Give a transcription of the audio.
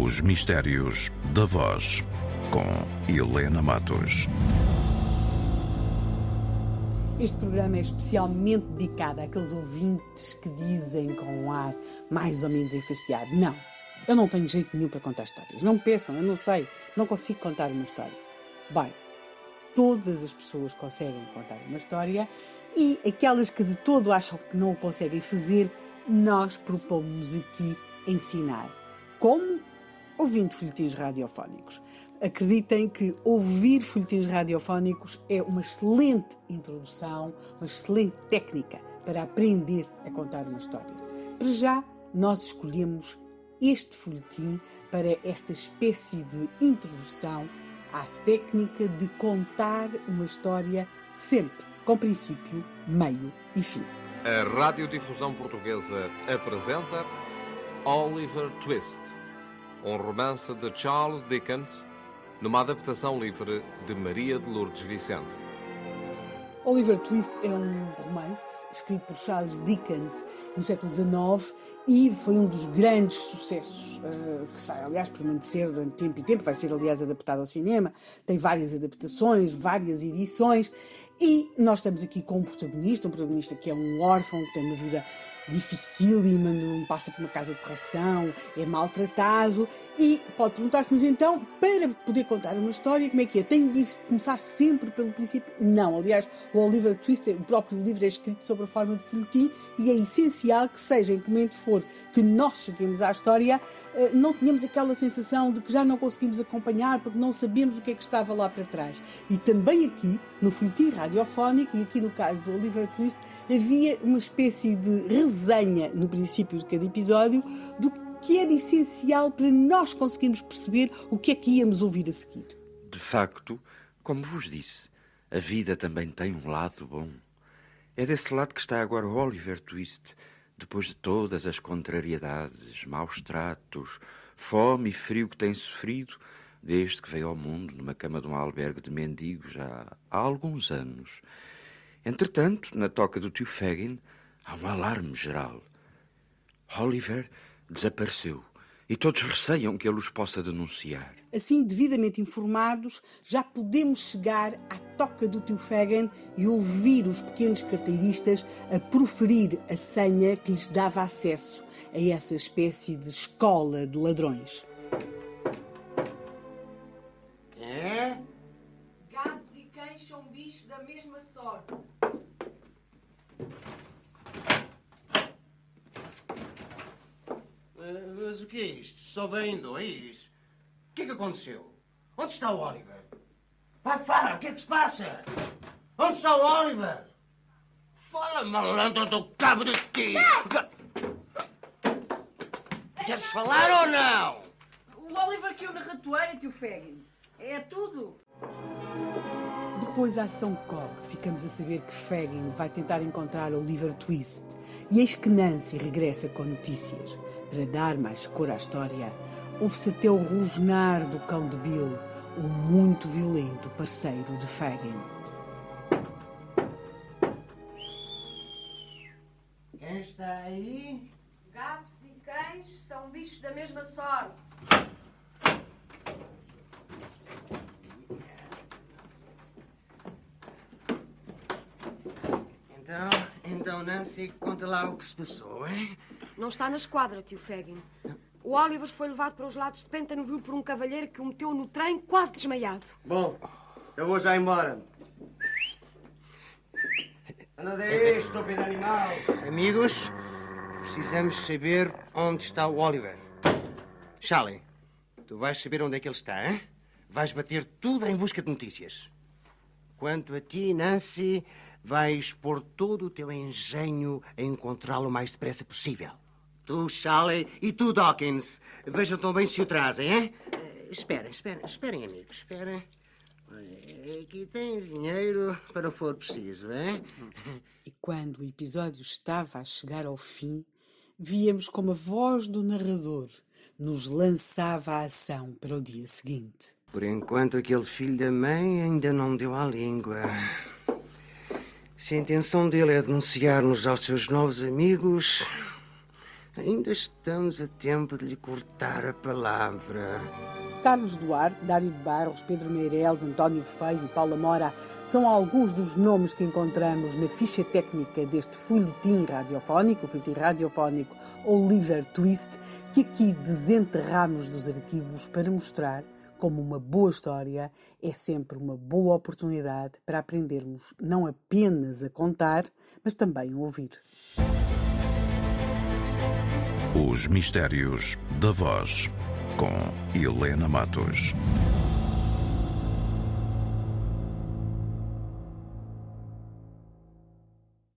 Os Mistérios da Voz, com Helena Matos. Este programa é especialmente dedicado àqueles ouvintes que dizem com um ar mais ou menos enfastiado: Não, eu não tenho jeito nenhum para contar histórias. Não pensam, eu não sei, não consigo contar uma história. Bem, todas as pessoas conseguem contar uma história e aquelas que de todo acham que não o conseguem fazer, nós propomos aqui ensinar. Como? Ouvindo folhetins radiofónicos. Acreditem que ouvir folhetins radiofónicos é uma excelente introdução, uma excelente técnica para aprender a contar uma história. Para já, nós escolhemos este folhetim para esta espécie de introdução à técnica de contar uma história sempre com princípio, meio e fim. A Radiodifusão Portuguesa apresenta Oliver Twist, um romance de Charles Dickens, numa adaptação livre de Maria de Lourdes Vicente. Oliver Twist é um romance escrito por Charles Dickens no século XIX e foi um dos grandes sucessos uh, que se vai, aliás, permanecer durante tempo e tempo. Vai ser, aliás, adaptado ao cinema. Tem várias adaptações, várias edições. E nós estamos aqui com um protagonista, um protagonista que é um órfão, que tem uma vida dificílima, não passa por uma casa de correção, é maltratado e pode perguntar-se, mas então, para poder contar uma história, como é que é? Tenho de começar sempre pelo princípio? Não, aliás, o Oliver Twist, o próprio livro é escrito sobre a forma de folhetim e é essencial que seja, em que momento for, que nós cheguemos à história, eh, não tenhamos aquela sensação de que já não conseguimos acompanhar porque não sabemos o que é que estava lá para trás. E também aqui, no folhetim radiofónico, e aqui no caso do Oliver Twist, havia uma espécie de resenha no princípio de cada episódio do que era essencial para nós conseguirmos perceber o que é que íamos ouvir a seguir. De facto, como vos disse, a vida também tem um lado bom. É desse lado que está agora o Oliver Twist, depois de todas as contrariedades, maus tratos, fome e frio que tem sofrido desde que veio ao mundo numa cama de um albergue de mendigos já há alguns anos. Entretanto, na toca do tio Fagin, Há um alarme geral. Oliver desapareceu e todos receiam que ele os possa denunciar. Assim, devidamente informados, já podemos chegar à toca do tio Fagan e ouvir os pequenos carteiristas a proferir a senha que lhes dava acesso a essa espécie de escola de ladrões. É? Gatos e cães são bichos da mesma sorte. Eh, Mas o que é isto? Só vêm dois? O que é que aconteceu? Onde está o Oliver? Vai, fala, o que é que se passa? Onde está o Oliver? Fala, malandro do cabo de ti! Queres falar ou não? O Oliver caiu na ratoeira, tio Fagin. É tudo. Depois a ação corre, ficamos a saber que Fagin vai tentar encontrar Oliver Twist e eis que Nancy regressa com notícias. Para dar mais cor à história, ouve-se até o rosnar do cão de Bill, o muito violento parceiro de Fagin. Quem está aí? Gatos e cães são bichos da mesma sorte. Então, então, Nancy, conta lá o que se passou, hein? Não está na esquadra, tio Fagin. O Oliver foi levado para os lados de Pentanville por um cavalheiro que o meteu no trem quase desmaiado. Bom, eu vou já embora. Anda daí, estúpido animal. Amigos, precisamos saber onde está o Oliver. Charlie, tu vais saber onde é que ele está, hein? Vais bater tudo em busca de notícias. Quanto a ti, Nancy, vais pôr todo o teu engenho a encontrá-lo o mais depressa possível. Tu, Charlie, e tu, Dawkins, vejam também se o trazem, hein? Eh, Esperem, esperem, esperem, amigos, esperem. Aqui tem dinheiro para o for preciso, hein? E quando o episódio estava a chegar ao fim, víamos como a voz do narrador nos lançava a ação para o dia seguinte. Por enquanto, aquele filho da mãe ainda não deu à língua. Se a intenção dele é denunciar-nos aos seus novos amigos, Ainda estamos a tempo de lhe cortar a palavra. Carlos Duarte, Dário de Barros, Pedro Meireles, António Feio e Paula Mora são alguns dos nomes que encontramos na ficha técnica deste folhetim radiofónico, o folhetim radiofónico Oliver Twist, que aqui desenterramos dos arquivos para mostrar como uma boa história é sempre uma boa oportunidade para aprendermos não apenas a contar, mas também a ouvir. Os Mistérios da Voz, com Helena Matos.